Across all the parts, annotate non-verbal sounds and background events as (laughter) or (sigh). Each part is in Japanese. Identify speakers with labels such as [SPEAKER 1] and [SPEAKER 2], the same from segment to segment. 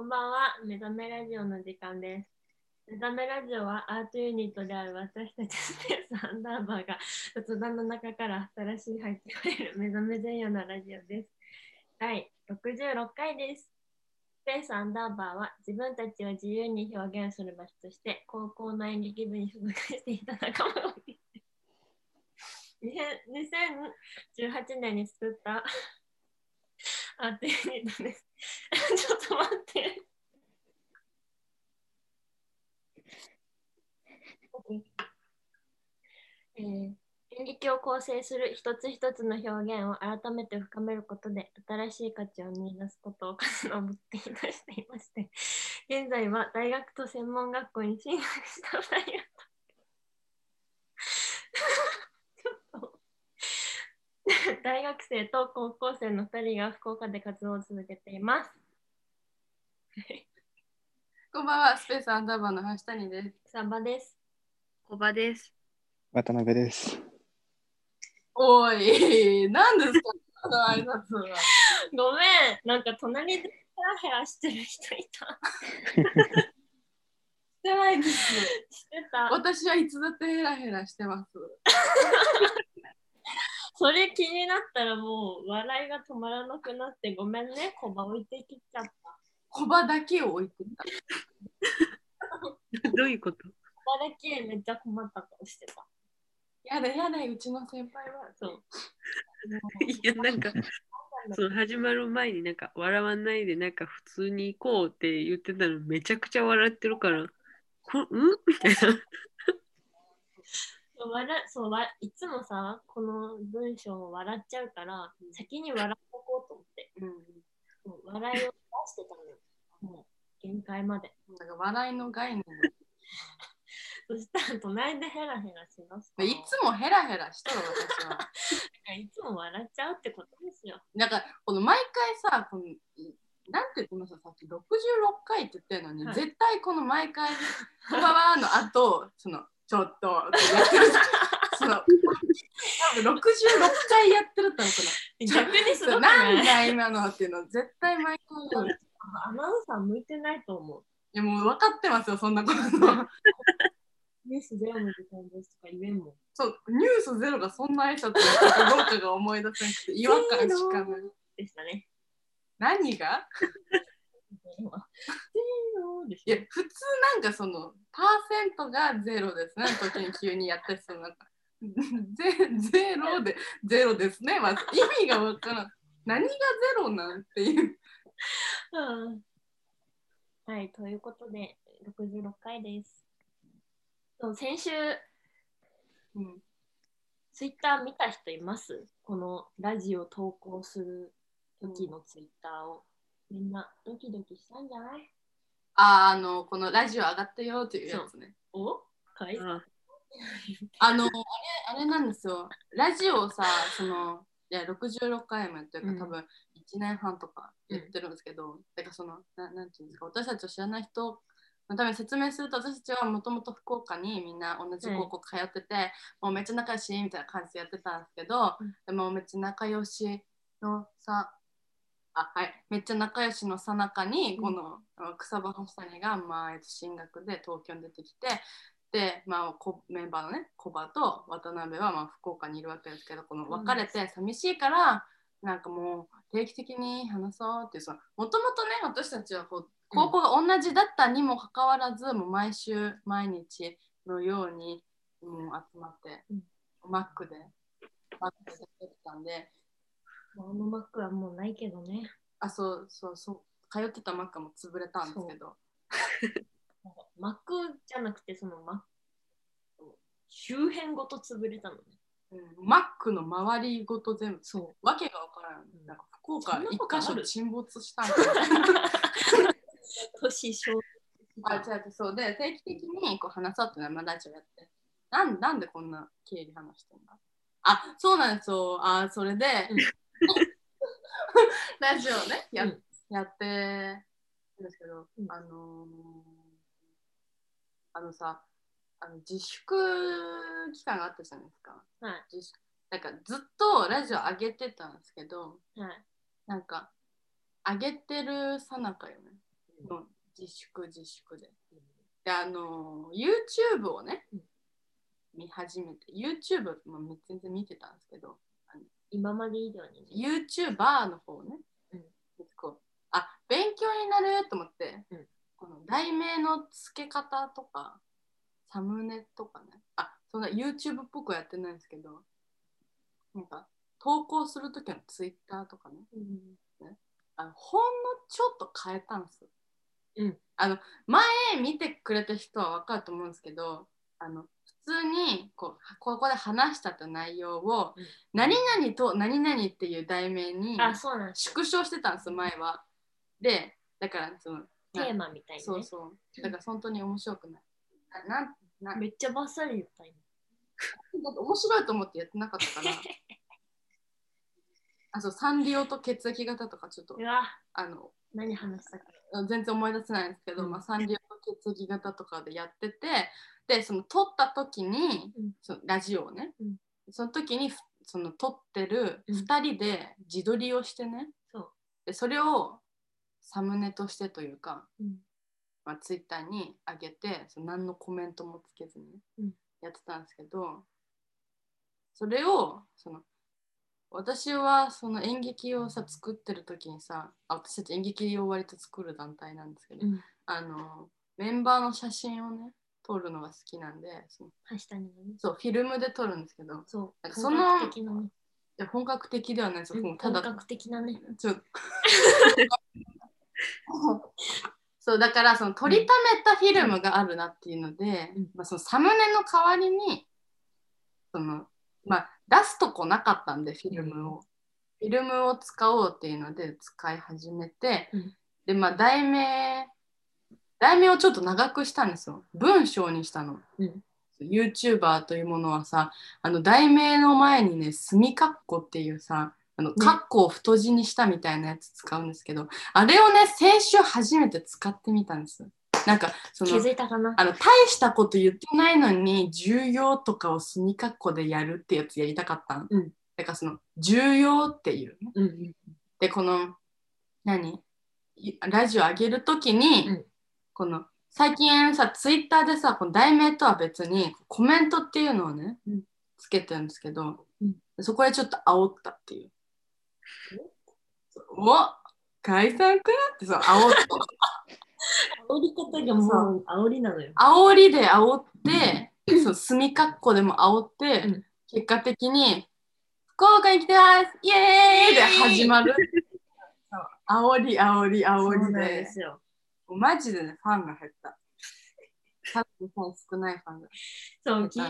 [SPEAKER 1] こんばんは、目覚めラジオの時間です。目覚めラジオはアートユニットである私たちスペースアンダーバーが雑談の中から新しい入ってくれる目覚め前夜のラジオです。第66回です。スペースアンダーバーは自分たちを自由に表現する場所として高校の演劇部に所属していた仲間が2018 (laughs) 年に作ったアートユニットです。(laughs) ちょっと待って。えー演劇を構成する一つ一つの表現を改めて深めることで新しい価値を見出すことを数の目的としていまして現在は大学と専門学校に進学した2人がちょっと (laughs) 大学生と高校生の2人が福岡で活動を続けています。(laughs)
[SPEAKER 2] こんばんは、スペースアンダーバーの橋谷です。
[SPEAKER 1] サンバです。
[SPEAKER 3] 小場です。
[SPEAKER 4] 渡辺です。
[SPEAKER 2] おい、何ですか、この挨拶は。(laughs)
[SPEAKER 1] ごめん、なんか隣でヘラヘラしてる人いた。
[SPEAKER 2] してないです。
[SPEAKER 1] してた。
[SPEAKER 2] 私はいつだってヘラヘラしてます。
[SPEAKER 1] それ気になったらもう笑いが止まらなくなってごめんね、コバ置いてきちゃった。
[SPEAKER 2] 小場だけを置いてた。(laughs)
[SPEAKER 3] どういうこと？
[SPEAKER 1] コバだけめっちゃ困った顔してた。
[SPEAKER 2] やだやだ、うちの先輩は。
[SPEAKER 1] そう。(laughs)
[SPEAKER 3] いや、なんか、(laughs) その始まる前になんか、笑わないで、なんか普通に行こうって言ってたのめちゃくちゃ笑ってるから、こん？みたいな。
[SPEAKER 1] 笑そうわいつもさ、この文章を笑っちゃうから、先に笑っとこうと思って、
[SPEAKER 2] うん。
[SPEAKER 1] そう笑いを出してたのよ。もう限界まで。
[SPEAKER 2] なんか笑いの概念 (laughs)
[SPEAKER 1] そしたら隣でヘラヘラしだす
[SPEAKER 2] いつもヘラヘラしとる私は。(laughs)
[SPEAKER 1] いつも笑っちゃうってことですよ。
[SPEAKER 2] なんかこの毎回さこのなんてこのささっき66回って言ってるのに、
[SPEAKER 1] はい
[SPEAKER 2] 絶対この毎回「こんばんは」の後そのちょっとやって多分66回やってると思う
[SPEAKER 1] 逆にすごく
[SPEAKER 2] なん
[SPEAKER 1] ない
[SPEAKER 2] だ今のっていうの絶対毎回
[SPEAKER 1] アナウンサー向いてないと思う。
[SPEAKER 2] やもう分かってますよそんなこと
[SPEAKER 1] ニュースゼロの時間ですとか言えんもん。
[SPEAKER 2] そうニュースゼロがそんな挨拶だったかどうかが思い出せなくて違和感しかない
[SPEAKER 1] でしたね。
[SPEAKER 2] 何が？
[SPEAKER 1] ゼロ
[SPEAKER 2] いや普通なんかそのパーセントがゼロですね。時に急にやったりするなんか。(laughs) ゼゼロでゼロですね。まず意味がわからん。何がゼロなんていう。
[SPEAKER 1] うん。はい、ということで、66回です。そう先週、
[SPEAKER 2] うん。
[SPEAKER 1] ツイッター見た人います？このラジオ投稿する時のツイッターを。みんなドキドキしたんじゃない？
[SPEAKER 2] あーあのこのラジオ上がったよっていうやつね。
[SPEAKER 1] お？かい？
[SPEAKER 3] あ
[SPEAKER 2] あのあれあれなんですよ。ラジオをさそのいや66回もやってるから、
[SPEAKER 1] うん。
[SPEAKER 2] 多分1年半とかやってるんですけど、だからそのななんていうんですか私たちを知らない人のために説明すると私たちはもともと福岡にみんな同じ高校通ってて、もうめっちゃ仲良しみたいな感じでやってたんですけど、
[SPEAKER 1] うん。
[SPEAKER 2] でもめっちゃ仲良しのさあはい、めっちゃ仲良しのさなかに、
[SPEAKER 1] うん。
[SPEAKER 2] この草場橋谷が、まあ、えっと進学で東京に出てきてで、まあ、こメンバーのねコバと渡辺はまあ福岡にいるわけですけどこの別れて寂しいから、なんかもう定期的に話そうっていうそのもともとね私たちはこう高校が同じだったにもかかわらず、もう毎週毎日のようにもう集まって、
[SPEAKER 1] うん。
[SPEAKER 2] マックでマックでやってたんで
[SPEAKER 1] あのマックはもうないけどね。
[SPEAKER 2] あそうそうそう。通ってたマックも潰れたんですけど。(laughs)
[SPEAKER 1] マックじゃなくて、そのマック、周辺ごと潰れたのね。
[SPEAKER 2] うん。マックの周りごと全部。
[SPEAKER 1] そ
[SPEAKER 2] わけがわからん、
[SPEAKER 1] うん
[SPEAKER 2] なんか福岡一箇所沈没したんか (laughs)
[SPEAKER 1] う。年少。
[SPEAKER 2] あ違うそう。で定期的にこう話そうってのはまあラジオやって。なんなんでこんな経理話してんだ？あそうなんですよ。あそれで、
[SPEAKER 1] うん (laughs)
[SPEAKER 2] ラジオねや,、
[SPEAKER 1] うん
[SPEAKER 2] やってるんですけど、
[SPEAKER 1] うん
[SPEAKER 2] あのーあのさあの自粛期間があったじゃないですか
[SPEAKER 1] はい。
[SPEAKER 2] 自粛なんかずっとラジオ上げてたんですけど
[SPEAKER 1] はい。
[SPEAKER 2] なんか上げてるさなかよねの自粛自粛で。で、あの、YouTube をね
[SPEAKER 1] うん、
[SPEAKER 2] 見始めて、YouTube も全然見てたんですけど、
[SPEAKER 1] 今まで以上にね。
[SPEAKER 2] YouTuber の方ね、
[SPEAKER 1] うん。
[SPEAKER 2] こうあ勉強になると思って、
[SPEAKER 1] うん。
[SPEAKER 2] この題名の付け方とかサムネとかね。あそんな YouTube っぽくやってないんですけどなんか投稿するときの Twitter とかね。
[SPEAKER 1] うん。
[SPEAKER 2] あのほんのちょっと変えたんですよ。
[SPEAKER 1] うん。
[SPEAKER 2] あの前見てくれた人は分かると思うんですけどあの普通にこうここで話したって内容を、
[SPEAKER 1] うん
[SPEAKER 2] 何々と何々っていう題名に。縮小してたんですよ前は。でだからその
[SPEAKER 1] テーマみたいな、ね。
[SPEAKER 2] そうそうだから本当に面白くない。なな
[SPEAKER 1] めっちゃバッサリ言った今。(laughs)
[SPEAKER 2] だって面白いと思ってやってなかったから。(laughs) あそうサンリオと血液型とかちょっとあの
[SPEAKER 1] 何話したか。
[SPEAKER 2] 全然思い出せないんですけど、
[SPEAKER 1] うん
[SPEAKER 2] まあ、サンリオと血液型とかでやっててでその撮った時に、そのラジオをね、
[SPEAKER 1] うん
[SPEAKER 2] その時にその撮ってる2人で自撮りをしてね、
[SPEAKER 1] そ
[SPEAKER 2] でそれをサムネとしてというか、
[SPEAKER 1] うん
[SPEAKER 2] まあ、ツイッターに上げてその何のコメントもつけずにね、やってたんですけどそれをその私はその演劇をさ作ってる時にさあ私たち演劇を割と作る団体なんですけど、
[SPEAKER 1] うん。
[SPEAKER 2] あのメンバーの写真をね撮るのが好きなんでその
[SPEAKER 1] はしたにね。
[SPEAKER 2] そうフィルムで撮るんですけど
[SPEAKER 1] そう。
[SPEAKER 2] なんかその
[SPEAKER 1] 本格的なね。
[SPEAKER 2] いや本格的ではないですよ、ただ
[SPEAKER 1] 本格的なね。
[SPEAKER 2] ちょそう (laughs) だからその撮りためたフィルムがあるなっていうので、
[SPEAKER 1] うん
[SPEAKER 2] まあ、そのサムネの代わりにその、まあ、出すとこなかったんでフィルムを、フィルムを使おうっていうので使い始めて、
[SPEAKER 1] うん
[SPEAKER 2] でまあ題名題名をちょっと長くしたんですよ。文章にしたの、
[SPEAKER 1] うん。
[SPEAKER 2] YouTuber というものはさあの題名の前にね墨括弧っていうさあの
[SPEAKER 1] ね
[SPEAKER 2] 括弧を太字にしたみたいなやつ使うんですけど、あれをね先週初めて使ってみたんですなんかそ
[SPEAKER 1] 気
[SPEAKER 2] の
[SPEAKER 1] づいたかな？
[SPEAKER 2] あの大したこと言ってないのに重要とかを墨括弧でやるってやつやりたかったの、
[SPEAKER 1] うん。
[SPEAKER 2] だからその重要っていうね。
[SPEAKER 1] うん。
[SPEAKER 2] でこの何？いラジオ上げるときに、
[SPEAKER 1] うん
[SPEAKER 2] この最近さツイッターでさこの題名とは別にコメントっていうのをね、
[SPEAKER 1] うん
[SPEAKER 2] つけてるんですけど、
[SPEAKER 1] うん
[SPEAKER 2] そこでちょっと煽ったっていう。お解散かってそう煽った
[SPEAKER 1] 煽り方がもう煽りなのよ。
[SPEAKER 2] 煽りで煽って、そう墨括弧でも煽って、
[SPEAKER 1] うん
[SPEAKER 2] 結果的に福岡に来てますイエーイで始まる。(laughs) そう煽り煽り煽
[SPEAKER 1] そうなん
[SPEAKER 2] りで
[SPEAKER 1] ですよ。
[SPEAKER 2] マジでね、ファンが減った。多分少ないファンが
[SPEAKER 1] そう、き。で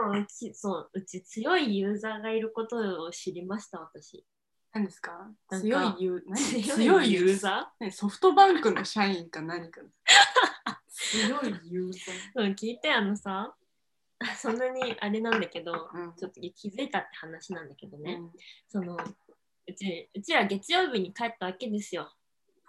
[SPEAKER 1] もきそう、うち強いユーザーがいることを知りました、私。
[SPEAKER 2] 何ですか？強いユー何？
[SPEAKER 1] 強いユー
[SPEAKER 2] ー？
[SPEAKER 1] ザ
[SPEAKER 2] ねソフトバンクの社員か何か。強いユーザ
[SPEAKER 1] ー？うん、聞いて、あのさ、そんなにあれなんだけど、
[SPEAKER 2] うん
[SPEAKER 1] ちょっと気づいたって話なんだけど
[SPEAKER 2] ー。
[SPEAKER 1] ね、
[SPEAKER 2] うん
[SPEAKER 1] その、うち、うちら月曜日に帰ったわけですよ。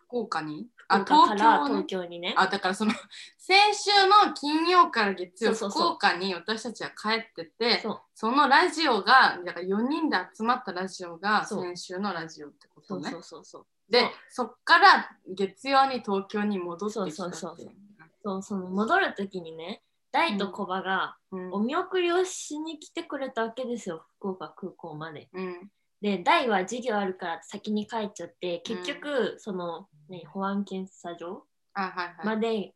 [SPEAKER 2] 福岡に？
[SPEAKER 1] 福
[SPEAKER 2] あ、東京ね
[SPEAKER 1] 東京にね。
[SPEAKER 2] あ、だからその (laughs) 先週の金曜から月曜、福岡に私たちは帰ってて、
[SPEAKER 1] そ
[SPEAKER 2] のラジオが、だから4人で集まったラジオが先週のラジオってことね。
[SPEAKER 1] そうそ。うそう。
[SPEAKER 2] で、そっから月曜に東京に戻ってきた
[SPEAKER 1] そうそうその戻るときにね、大とコバが
[SPEAKER 2] うん。
[SPEAKER 1] お見送りをしに来てくれたわけですよ、福岡空港まで。
[SPEAKER 2] うん。
[SPEAKER 1] で、大は授業あるから先に帰っちゃって、結局、その、ね、保安検査場
[SPEAKER 2] あ、はいはい。
[SPEAKER 1] まで、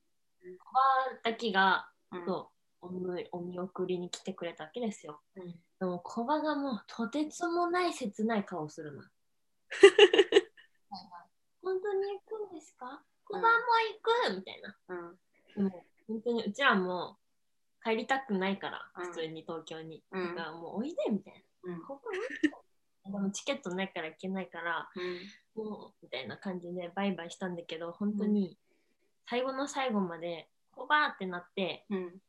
[SPEAKER 1] コバだけが、
[SPEAKER 2] うん
[SPEAKER 1] そうお見送りに来てくれたわけですよ。
[SPEAKER 2] うん
[SPEAKER 1] でも、コバがもうとてつもない切ない顔をするの。(laughs) 本当に行くんですか？コバも行くみたいな。
[SPEAKER 2] うん
[SPEAKER 1] でも本当にうちらも帰りたくないから、
[SPEAKER 2] うん
[SPEAKER 1] 普通に東京に。
[SPEAKER 2] うん
[SPEAKER 1] だからもうおいでみたい
[SPEAKER 2] うん
[SPEAKER 1] な。ここでもチケットないから行けないから、もうみたいな感じでバイバイしたんだけど、本当に最後の最後まで、コバーってなって、
[SPEAKER 2] うんうん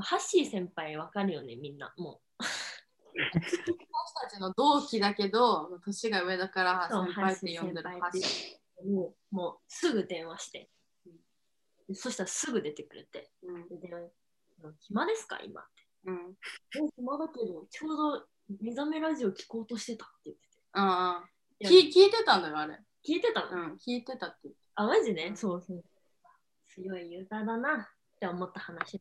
[SPEAKER 1] ハッシー先輩わかるよね、みんな。も
[SPEAKER 2] 私たちの同期だけど、年が上だから先輩って呼んでる
[SPEAKER 1] ハッシーもうもうすぐ電話して。でそしたらすぐ出てくれて。
[SPEAKER 2] うん
[SPEAKER 1] でで暇ですか今って。
[SPEAKER 2] うん
[SPEAKER 1] え暇だけど、ちょうど目覚めラジオ聞こうとしてたって言ってて。
[SPEAKER 2] ああ聞聞いてたんだよ、あれ。
[SPEAKER 1] 聞いてたの、
[SPEAKER 2] うん、聞いてたって言って
[SPEAKER 1] あ、マジね、
[SPEAKER 2] うん
[SPEAKER 1] そうそう。強いユーザーだなって思った話。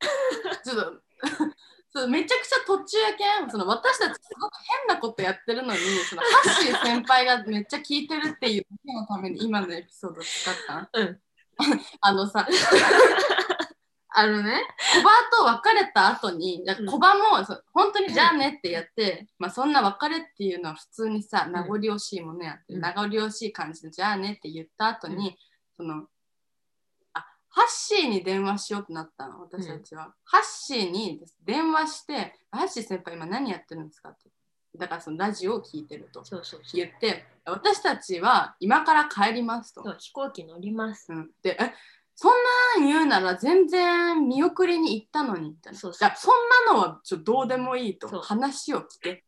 [SPEAKER 1] (laughs)
[SPEAKER 2] ちょっと (laughs) そうめちゃくちゃ途中やけんその私たちすごく変なことやってるのにそのハッシー先輩がめっちゃ聞いてるっていうのために今のエピソード使った
[SPEAKER 1] うん。(laughs)
[SPEAKER 2] あのさあのねコバと別れた後にコバもそ本当にじゃあねってやって、まあそんな別れっていうのは普通にさ名残惜しいものやって、
[SPEAKER 1] うん。
[SPEAKER 2] 名残惜しい感じでじゃあねって言った後に、そのあハッシーに電話しようってなったの私たちは、ハッシーに電話してハッシー先輩今何やってるんですかって。だからそのラジオを聞いてると
[SPEAKER 1] そうそうそう。
[SPEAKER 2] 言って私たちは今から帰りますと。
[SPEAKER 1] そう。飛行機乗ります。
[SPEAKER 2] うん、でえそんなん言うなら全然見送りに行ったのにみたいな。
[SPEAKER 1] そうそ
[SPEAKER 2] んなのはちょどうでもいいと話を聞け。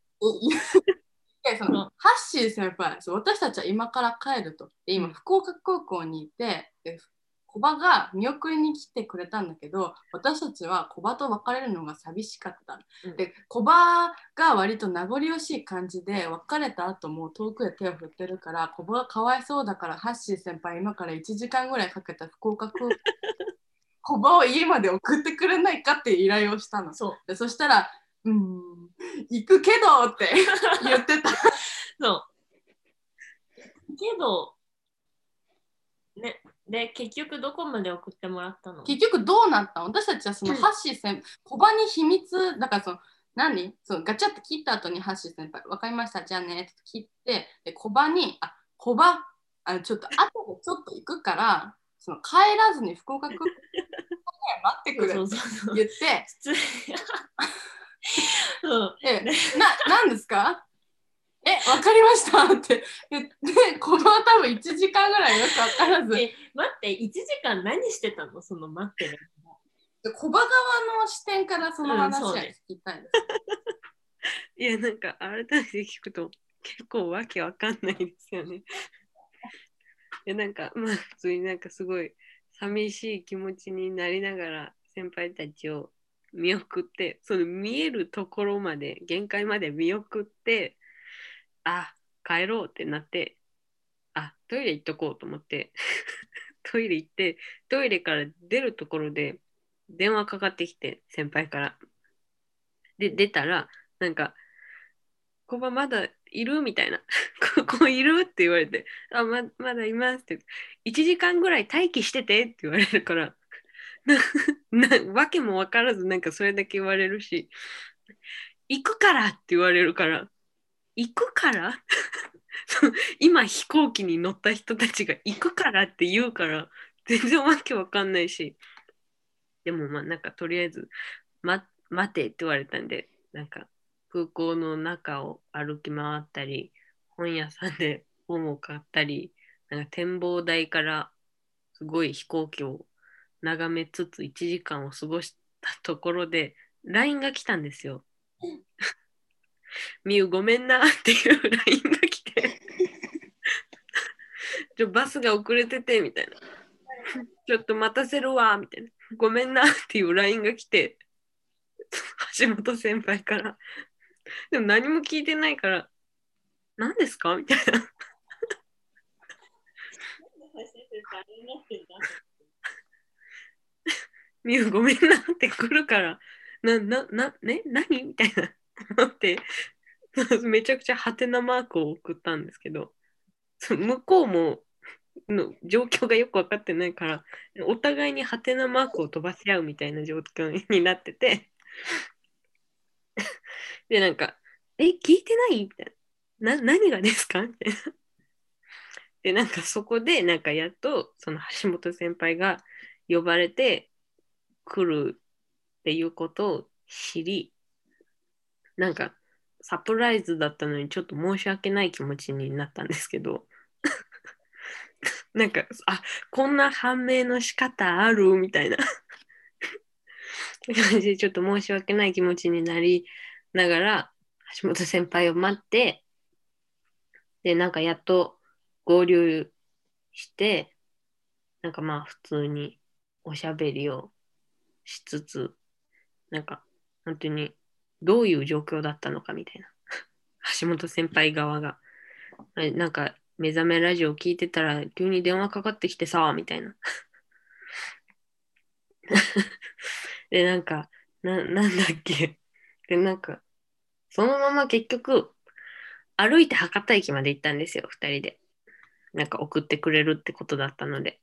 [SPEAKER 2] でその
[SPEAKER 1] うん
[SPEAKER 2] ハッシー先輩私たちは今から帰ると。で今
[SPEAKER 1] うん
[SPEAKER 2] 福岡空港にいてでコバが見送りに来てくれたんだけど私たちはコバと別れるのが寂しかった。
[SPEAKER 1] うん
[SPEAKER 2] でコバが割と名残惜しい感じで別れた後も遠くで手を振ってるからコバがかわいそうだからハッシー先輩今から1時間ぐらいかけた福岡空港 (laughs) コバを家まで送ってくれないかって依頼をしたの。
[SPEAKER 1] そう。
[SPEAKER 2] でそしたら「うーん行くけど」って言ってた。(laughs)
[SPEAKER 1] そう。けど、ね、で、結局どこまで送ってもらったの？
[SPEAKER 2] 結局どうなったの？私たちはそのハッシー先輩コバに秘密だからその何？そのガチャって切った後にハッシー先輩分かりました？じゃあねって切ってでコバにあコバあちょっと後でちょっと行くからその帰らずに福岡空港で待ってくれ。って
[SPEAKER 1] そうそうそう。
[SPEAKER 2] 言って。
[SPEAKER 1] 普通 (laughs) そう。
[SPEAKER 2] でな何ですか？え分かりましたって言ってコバは多分1時間ぐらいよく分からず
[SPEAKER 1] え、待って、1時間何してたの？その待ってる間。
[SPEAKER 2] でコバ側の視点からその話は聞きたいです。(laughs)
[SPEAKER 3] いや、なんか改めて聞くと結構わけわかんないですよね。(laughs) いや、なんかまあ普通になんかすごい寂しい気持ちになりながら先輩たちを見送って、その見えるところまで、限界まで見送って、あ、帰ろうってなって、あ、トイレ行っとこうと思って、(laughs) トイレ行って、トイレから出るところで電話かかってきて、先輩から。で、出たら、なんか、コバまだいるみたいな。(laughs) ここいるって言われて、あ、ままだいますって。1時間ぐらい待機しててって言われるから、(laughs) ななわけも分からず、なんかそれだけ言われるし、行くからって言われるから、行くから？(laughs) 今飛行機に乗った人たちが行くからって言うから、全然わけわかんないし、でもまあなんかとりあえず、ま、待てって言われたんで、なんか空港の中を歩き回ったり、本屋さんで本を買ったり、なんか展望台からすごい飛行機を眺めつつ1時間を過ごしたところで LINE が来たんですよ。みゆごめんなっていう LINE が来て。ちょバスが遅れててみたいな。ちょっと待たせるわみたいな。ごめんなっていう LINE が来て。橋本先輩から。でも何も聞いてないから何ですか？みたいな。みゆごめんなって来るからな、な、な、ね？何？みたいな。思って、(laughs) めちゃくちゃハテナマークを送ったんですけど、向こうもの状況がよく分かってないから、お互いにハテナマークを飛ばし合うみたいな状況になってて、(laughs) で、なんか、え、聞いてない？みたいな。な、何がですか？みたいな。で、なんかそこで、なんかやっと、その橋本先輩が呼ばれて来るっていうことを知り、なんかサプライズだったのにちょっと申し訳ない気持ちになったんですけど、(laughs) なんか、あ、こんな判明の仕方あるみたいな。感じでちょっと申し訳ない気持ちになりながら、橋本先輩を待って、で、なんかやっと合流して、なんかまあ普通におしゃべりをしつつ、なんか本当にどういう状況だったのかみたいな。(laughs) 橋本先輩側が。なんか目覚めラジオ聞いてたら急に電話かかってきてさ、みたいな。(laughs) で、なんか、ななんだっけ。で、なんか、そのまま結局、歩いて博多駅まで行ったんですよ、2人で。なんか送ってくれるってことだったので。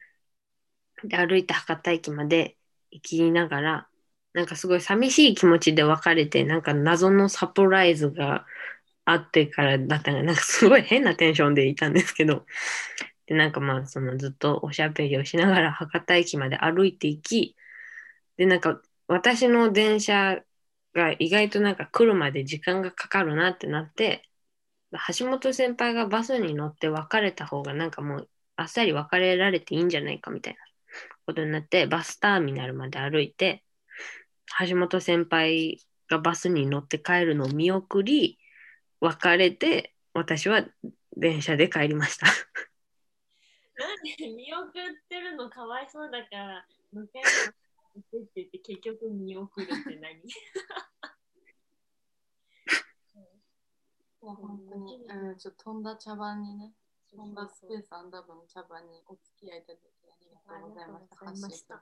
[SPEAKER 3] で、歩いて博多駅まで行きながら、なんかすごい寂しい気持ちで別れて、なんか謎のサプライズがあってからだったが、なんかすごい変なテンションでいたんですけど、で、なんかまあ、そのずっとおしゃべりをしながら博多駅まで歩いていき、で、なんか私の電車が意外となんか来るまで時間がかかるなってなって、橋本先輩がバスに乗って別れた方がなんかもうあっさり別れられていいんじゃないかみたいなことになって、バスターミナルまで歩いて、橋本先輩がバスに乗って帰るのを見送り、別れて、私は電車で帰りました。
[SPEAKER 1] なんで見送ってるのかわいそうだから、迎えに行ってって言って結局見送るって何？
[SPEAKER 2] いや本当に、うん、ちょっと飛んだ茶番にね、飛んだスペースアンダーバーの茶番にお付き合いいただきありがとうございました。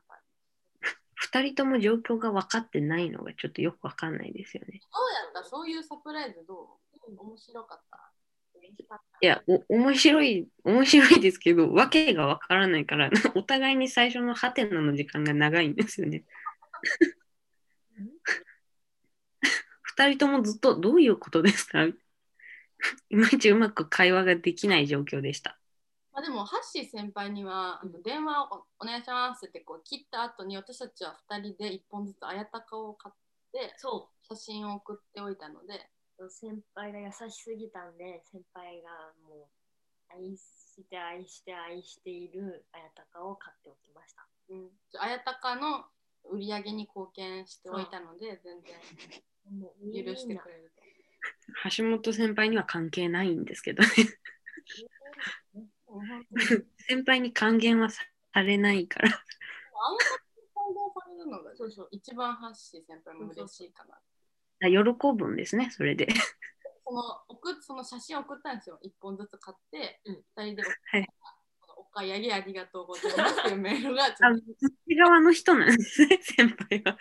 [SPEAKER 1] ありがとうございました
[SPEAKER 2] ハッシー先輩
[SPEAKER 3] 二人とも状況が分かってないのがちょっとよく分かんないですよね。
[SPEAKER 2] どうやったそういうサプライズどう？面白かった
[SPEAKER 3] いや、お面白い、面白いですけど、わけが分からないから、(laughs) お互いに最初のハテナの時間が長いんですよね。(laughs) 二人ともずっとどういうことですか？(laughs) いまいちうまく会話ができない状況でした。
[SPEAKER 2] まあ、でも、ハッシー先輩にはあの電話をお願いしますってこう切った後に私たちは2人で1本ずつあやたかを買って
[SPEAKER 1] そ
[SPEAKER 2] 写真を送っておいたので、
[SPEAKER 1] う、先輩が優しすぎたんで、先輩がもう愛して愛して愛しているあやたかを買っておきました。
[SPEAKER 2] うん、あやたかの売り上げに貢献しておいたので、全然
[SPEAKER 1] もう
[SPEAKER 2] 許してくれると。
[SPEAKER 3] 橋本先輩には関係ないんですけどね。(laughs) 先輩に還元はされないから。
[SPEAKER 2] あやたかに感動されるのが
[SPEAKER 1] そうそう
[SPEAKER 2] 一番ハッシー先輩も嬉しいかな。
[SPEAKER 3] あ喜ぶんですね、それで。
[SPEAKER 2] その送っその写真を送ったんですよ。1本ずつ買って、
[SPEAKER 1] うん
[SPEAKER 2] 2人で
[SPEAKER 3] はい
[SPEAKER 2] お買い上げありがとうございますっていうメールがち
[SPEAKER 3] あ、
[SPEAKER 2] ょっ
[SPEAKER 3] そっち側の人なんですね、(laughs) 先輩は。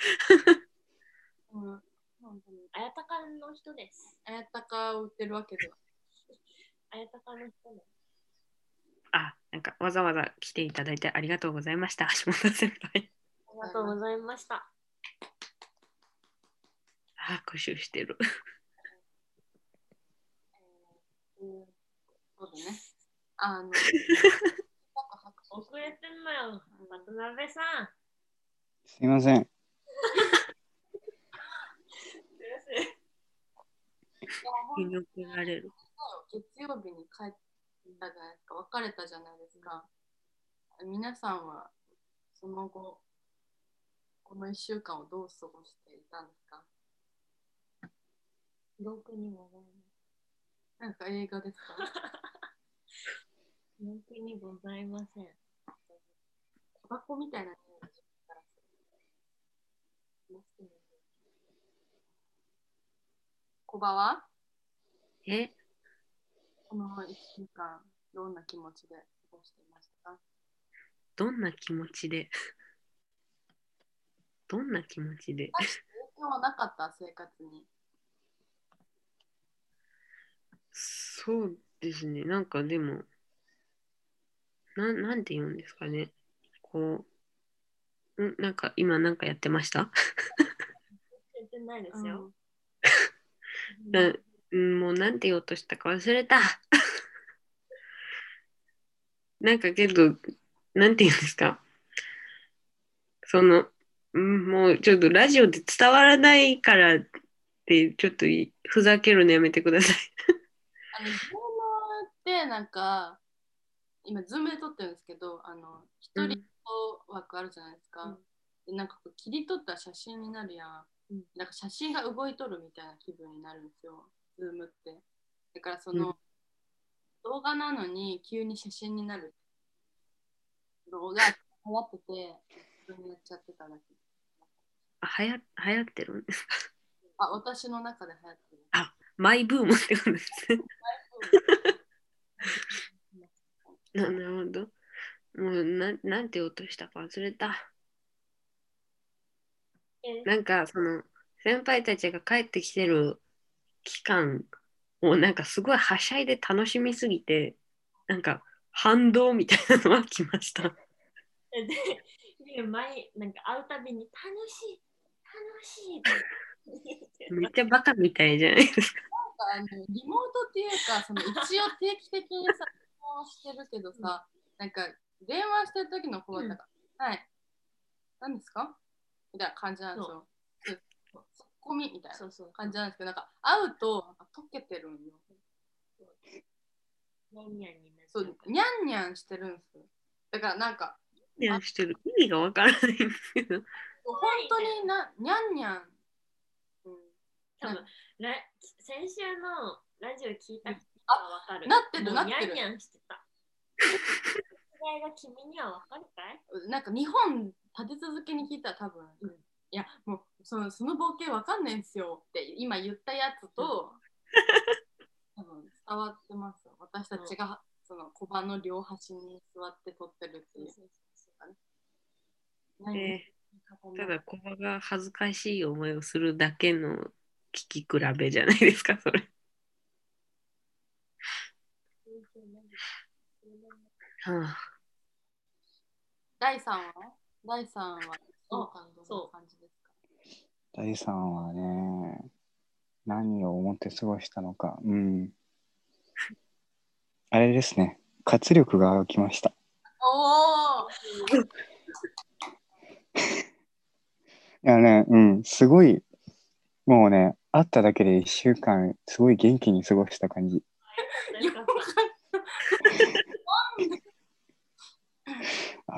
[SPEAKER 2] と、うん、本当に
[SPEAKER 1] あやたかの人です。
[SPEAKER 2] あやたかを売ってるわけでは
[SPEAKER 1] あやたかの人です。
[SPEAKER 3] あ、なんかわざわざ来ていただいてありがとうございました、橋本先輩。
[SPEAKER 1] ありがとうございました。
[SPEAKER 3] あ、握手してる。
[SPEAKER 2] えーそうだね。あの、
[SPEAKER 1] 遅れてんのよ、渡辺さん。
[SPEAKER 4] すいません。(laughs)
[SPEAKER 3] 見送られる。
[SPEAKER 2] 月曜日に帰ったじゃないですか、別れたじゃないですか。皆さんはその後、この1週間をどう過ごしていたんですか？
[SPEAKER 1] 僕にござい。
[SPEAKER 2] なんか映画ですか？
[SPEAKER 1] ます。僕にございません。
[SPEAKER 2] タバコみたいな匂いがしたらコバは
[SPEAKER 3] え、
[SPEAKER 2] この1週間、どんな気持ちで過ごしていました？か
[SPEAKER 3] どんな気持ちで？(laughs) どんな気持ちで？
[SPEAKER 2] 影響はなかった？生活に。
[SPEAKER 3] そうですね。なんかでも、なんなんて言うんですかね。こう、ん？なんか今なんかやってました？
[SPEAKER 1] 言ってないですよ。
[SPEAKER 3] なうん (laughs) もうなんて言おうとしたか忘れた。(laughs) なんかけど、なんて言うんですか。その、うんもうちょっとラジオで伝わらないからって、ちょっといふざけるのやめてください。
[SPEAKER 2] あの、ズームってなんか、今、ズームで録ってるんですけど、あの、一人枠あるじゃないですか。
[SPEAKER 1] うん
[SPEAKER 2] でなんかこう切り取った写真になるや
[SPEAKER 1] ん
[SPEAKER 2] なんか写真が動いとるみたいな気分になるんですよ、ズームって。だからその、
[SPEAKER 3] うん
[SPEAKER 2] 動画なのに急に写真になる動画流行ってて、普通にやっちゃってただけ。
[SPEAKER 3] あ、はや流行ってるんですか？
[SPEAKER 2] あ、私の中で流行ってる。
[SPEAKER 3] マイブームってことですね。ななるほど。もうななんて言おうとしたか？忘れた。
[SPEAKER 1] え？
[SPEAKER 3] なんかその先輩たちが帰ってきてる期間をなんかすごいはしゃいで楽しみすぎてなんか反動みたいなのは来ました。
[SPEAKER 1] で、で前、なんか会うたびに楽しい、楽しい
[SPEAKER 3] めっちゃバカみたいじゃないですか。
[SPEAKER 2] あのリモートっていうかその一応定期的にさ電話してるけどさ、なんか電話してる時の子はなんか、はい何ですかみたいな感じなんですよ。コミみたいな
[SPEAKER 1] そうそう。
[SPEAKER 2] 感じなんですけどなんか会うとなんか溶けてるんよ。
[SPEAKER 1] ニャンニャンになっちゃ
[SPEAKER 2] そうニャンニャンしてるんですよ。だからなんか
[SPEAKER 3] いやしてる意味がわからないんですけど。
[SPEAKER 2] 本当になニャンニャン、うん、
[SPEAKER 1] 多分ら先週のラジオ聞いた人はわかる。
[SPEAKER 2] なってるなってる
[SPEAKER 1] ニャンニャンしてた。(laughs) 違いが君にはわかるかい？
[SPEAKER 2] なんか日本立て続けに聞いたら多分、
[SPEAKER 1] うん
[SPEAKER 2] いやもうそのそのボケわかんないんですよって今言ったやつと、(laughs) 多分伝わってますよ。私たちが、その小判の両端に座って撮ってるっていう。何
[SPEAKER 3] えーただ、コバが恥ずかしい思いをするだけの聞き比べじゃないですか、それ。(laughs) はあ、
[SPEAKER 2] 第3は？第3は？どう感どんな感じですか
[SPEAKER 4] 第3はね、何を思って過ごしたのか。うん。あれですね、活力がきました。
[SPEAKER 2] おお
[SPEAKER 4] いやね、うん、すごい、もうね、会っただけで1週間、すごい元気に過ごした感じ。(laughs)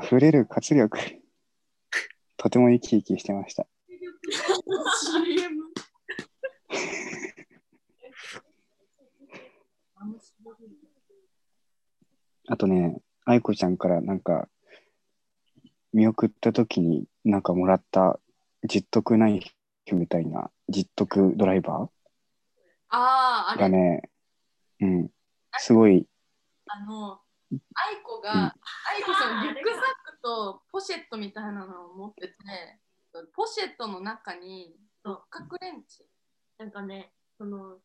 [SPEAKER 4] 溢れる活力。とても生き生きしてました。(laughs) あとね、愛子ちゃんからなんか、見送った時になんかもらった実得ナイフみたいな実得ドライバ
[SPEAKER 2] ああ、あ
[SPEAKER 4] がね、うん、すごい、
[SPEAKER 2] あの、愛子が、愛子さん、リュックサックとポシェットみたいなのを持ってて、ポシェットの中に六角レンチ。
[SPEAKER 1] なんかね、その、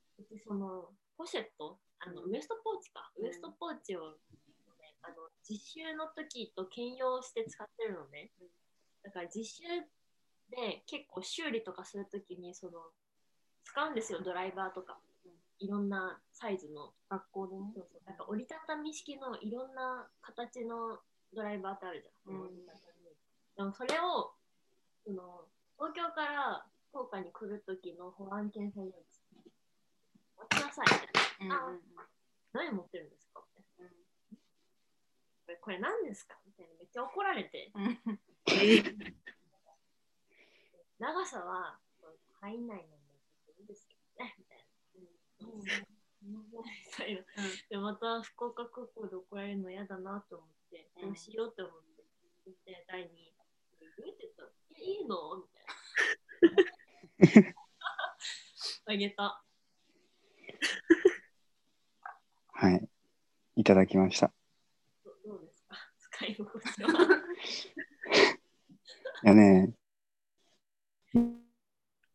[SPEAKER 1] その、ポシェット、あの、ウエストポーチか。
[SPEAKER 2] うん
[SPEAKER 1] ウエストポーチを、ね、あの、実習の時と兼用して使ってるのね。だから実習で結構修理とかするときに、その、使うんですよ、ドライバーとか。いろんなサイズの。
[SPEAKER 2] 学校でね。
[SPEAKER 1] そうそう。なんか折りたたみ式のいろんな形のドライバーってあるじゃん。
[SPEAKER 2] うん
[SPEAKER 1] でもそれを、その、東京から福岡に来る時の保安検査用です。待ってください。
[SPEAKER 2] うん
[SPEAKER 1] あ何持ってるんですか？ってこれこれ何ですか？みたいなめっちゃ怒られて、
[SPEAKER 2] うんうん
[SPEAKER 1] 長さは範囲内なんでいいですけどね、みたいな。みたいなで、また福岡空港で怒られるの嫌だなと思って、どうしようって思って、で、第2位、言うってたら、いやいいのみたいな。(laughs) あげた。
[SPEAKER 4] はい、いただきました。
[SPEAKER 1] どどうですか？使い心地は。
[SPEAKER 4] いやね、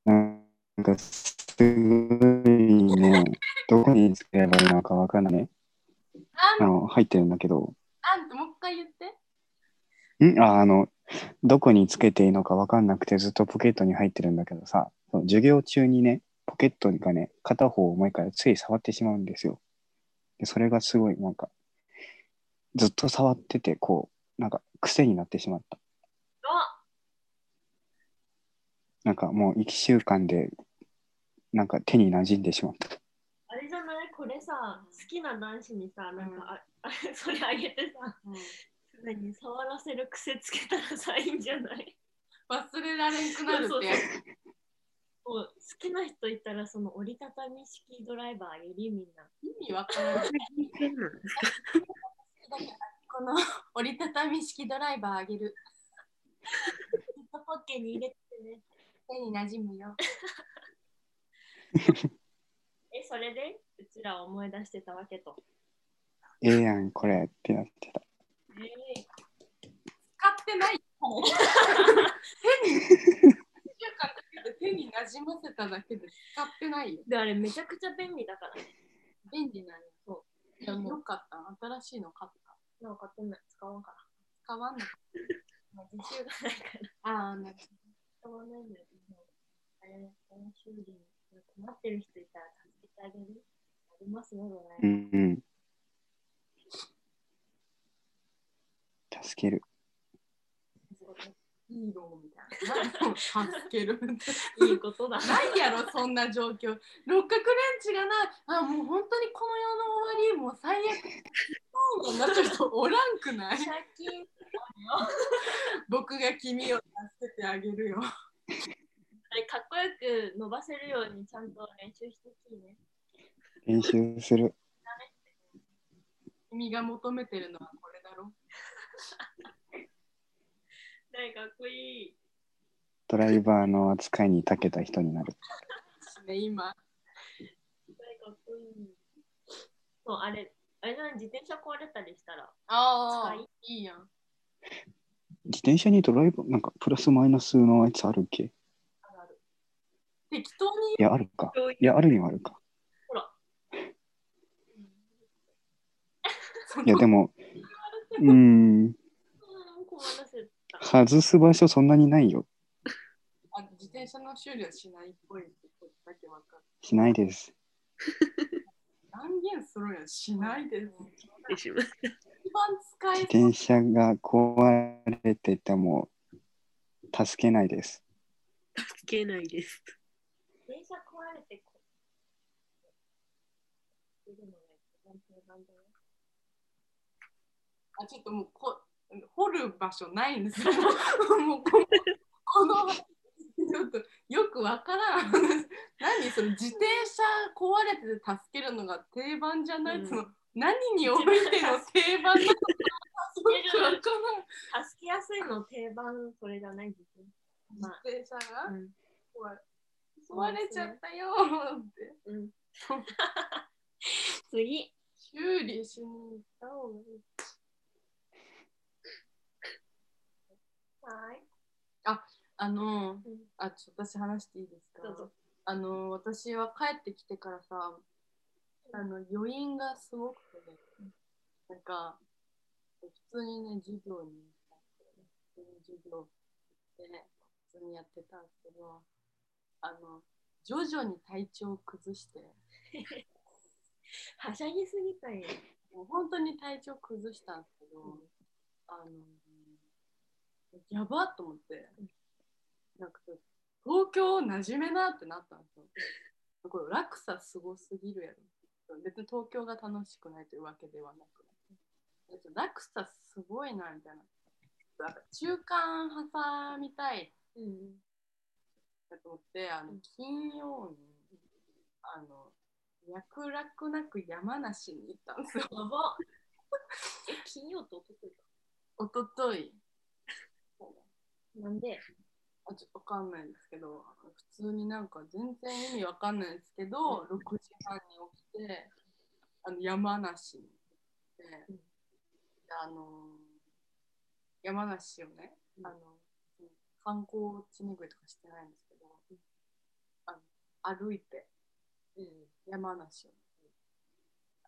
[SPEAKER 4] なんかすごいね、どこにつければいいのかわかんないね。
[SPEAKER 2] あ
[SPEAKER 4] の、入ってるんだけど、
[SPEAKER 2] あんたもう一回言って。
[SPEAKER 4] ん？ああの、どこにつけていいのかわかんなくてずっとポケットに入ってるんだけどさ、その授業中にね、ポケットがね、片方を前からつい触ってしまうんですよ。でそれがすごいなんか、ずっと触ってて、こう、なんか癖になってしまった。
[SPEAKER 1] あ
[SPEAKER 4] なんかもう1週間で、なんか手に馴染んでしまった。
[SPEAKER 1] あれじゃない？これさ、好きな男子にさ、なんか、ああ (laughs) それあげてさ、常に触らせる癖つけたらさ、いいんじゃない？
[SPEAKER 2] 忘れられんくなるってやつ。
[SPEAKER 1] もう好きな人いたら、その折りたたみ式ドライバーあげるみんな。
[SPEAKER 2] 意味わからない。(laughs) この折りたたみ式ドライバーあげる。
[SPEAKER 1] ジットポッケに入れてね。
[SPEAKER 2] 手に馴染むよ。(laughs)
[SPEAKER 1] え、それで？うちらを思い出してたわけと。
[SPEAKER 4] ええやん、これってなってた。
[SPEAKER 1] えー
[SPEAKER 2] 使ってない。手に (laughs) 1週ただけで使ってないよ。
[SPEAKER 1] で、あれめちゃくちゃ便利だからね。
[SPEAKER 2] 便利なんよ。
[SPEAKER 1] そう。
[SPEAKER 2] いやよかった。新しいの買った。
[SPEAKER 1] なんか買ってない。使わんから。
[SPEAKER 2] 使わんの
[SPEAKER 1] まあ、自習がないから。
[SPEAKER 2] ああ、なる
[SPEAKER 1] 使わないんだよ。あれ、この修理に困ってる人いたら助けてあげる。ありますよ、ドラ
[SPEAKER 4] う
[SPEAKER 1] イ
[SPEAKER 4] んうん。助ける。
[SPEAKER 2] ヒーローみたいな。助ける。
[SPEAKER 1] いいことだな。
[SPEAKER 2] ないやろ、そんな状況。六角レンチがない。あ、もう本当にこの世の終わり、もう最悪。そうなった人おらんくない？
[SPEAKER 1] 借金
[SPEAKER 2] 僕が君を助けてあげるよ。
[SPEAKER 1] かっこよく伸ばせるようにちゃんと練習してほしいね。
[SPEAKER 4] 練習する。
[SPEAKER 2] 君が求めてるのはこれだろ。(laughs)
[SPEAKER 1] ねかっこいい。
[SPEAKER 4] ドライバーの扱いに長けた人になる。
[SPEAKER 2] ね、今。
[SPEAKER 1] ねかっこいい。そう、あれ、あれじゃない自転車壊れたりしたら、
[SPEAKER 2] ああ
[SPEAKER 1] 使い、
[SPEAKER 2] いいやん。
[SPEAKER 4] 自転車にドライバー、なんかプラスマイナスのやつあるっけ？
[SPEAKER 2] 適当に
[SPEAKER 4] や、あるか。
[SPEAKER 3] い
[SPEAKER 4] や、あるにはあるか。
[SPEAKER 1] ほら。
[SPEAKER 4] いや、でも、(laughs) うーん。外す場所そんなにないよ。
[SPEAKER 2] あ自転車の修理はしないっぽいってことだけわかる。
[SPEAKER 4] しないです。
[SPEAKER 2] 断言するやん、しないです。一番使え
[SPEAKER 4] 自転車が壊れてても、助けないです。
[SPEAKER 3] 助けないです。
[SPEAKER 1] 電車壊れてこいるのが一番定番だよ。
[SPEAKER 2] あ、ちょっともうこ掘る場所ないんですよ。もうここのちょっとよくわからん。何その自転車壊れてて助けるのが定番じゃない、
[SPEAKER 3] うん
[SPEAKER 2] その何においての定番なのかよくわからん。
[SPEAKER 1] 助けやすいの定番、それじゃないですね。まあ、
[SPEAKER 2] 自転車が？
[SPEAKER 1] うん。
[SPEAKER 2] 壊れちゃったよって。
[SPEAKER 1] うん、(laughs) 次。
[SPEAKER 2] 修理しに行った方がいい。
[SPEAKER 1] はい。
[SPEAKER 2] あの、
[SPEAKER 1] うん
[SPEAKER 2] あ、ちょっと私話していいですか？あの、私は帰ってきてからさ、あの、余韻がすごくて、なんか、普通にね、授業に、普通に授業で、普通にやってたんですけど、あの、徐々に体調を崩して、
[SPEAKER 1] はしゃぎすぎたよ。
[SPEAKER 2] もう本当に体調崩したんですけど、あの、やばっと思って、なんか東京馴染めなってなったんですよ。これ落差すごすぎるやろ。別に東京が楽しくないというわけではなく、落差すごいなみたいな。中間挟みたい
[SPEAKER 1] うん。
[SPEAKER 2] なと思って、あの金曜にあの脈絡なく山梨に行ったんですよ。
[SPEAKER 1] やば。え、金曜とおとといか？
[SPEAKER 2] おととい。
[SPEAKER 1] なんで、
[SPEAKER 2] あちょっとわかんないんですけど、普通になんか全然意味わかんないんですけど、6時半に起きて、あの山梨に行って、
[SPEAKER 1] うん
[SPEAKER 2] であの山梨をね、
[SPEAKER 1] うん
[SPEAKER 2] あの観光地巡りとかしてないんです歩いて、山梨。を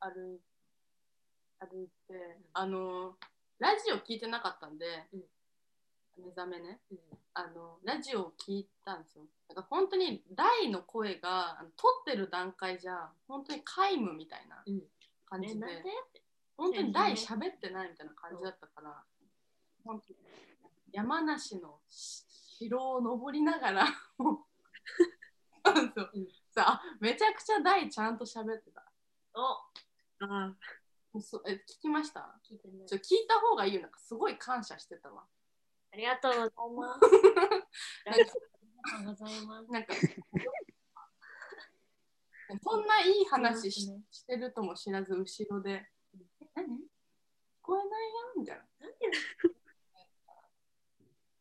[SPEAKER 2] 歩い歩いて、あのラジオ聞いてなかったんで、
[SPEAKER 1] うん。
[SPEAKER 2] 目覚めね、
[SPEAKER 1] うん。
[SPEAKER 2] あのラジオを聞いたんですよ。だから本当に大の声があの撮ってる段階じゃ本当に皆無みたいな
[SPEAKER 1] うん。
[SPEAKER 2] 感じで、
[SPEAKER 1] え、なんで？
[SPEAKER 2] 本当に大喋ってないみたいな感じだったから、本当に山梨のし城を登りながらそう。
[SPEAKER 1] うん
[SPEAKER 2] さあめちゃくちゃ大ちゃんと喋ってた。
[SPEAKER 1] お。
[SPEAKER 3] あ
[SPEAKER 2] そうえ聞きました？
[SPEAKER 1] 聞いてない。
[SPEAKER 2] ちょ聞いた方がいいよ。なんかすごい感謝してたわ。
[SPEAKER 1] ありがとうございます。(laughs) ありがとうございます。
[SPEAKER 2] なんかそんないい話し,、
[SPEAKER 1] して
[SPEAKER 2] るとも知らず後ろで「え何？聞こえないよ」みたいな。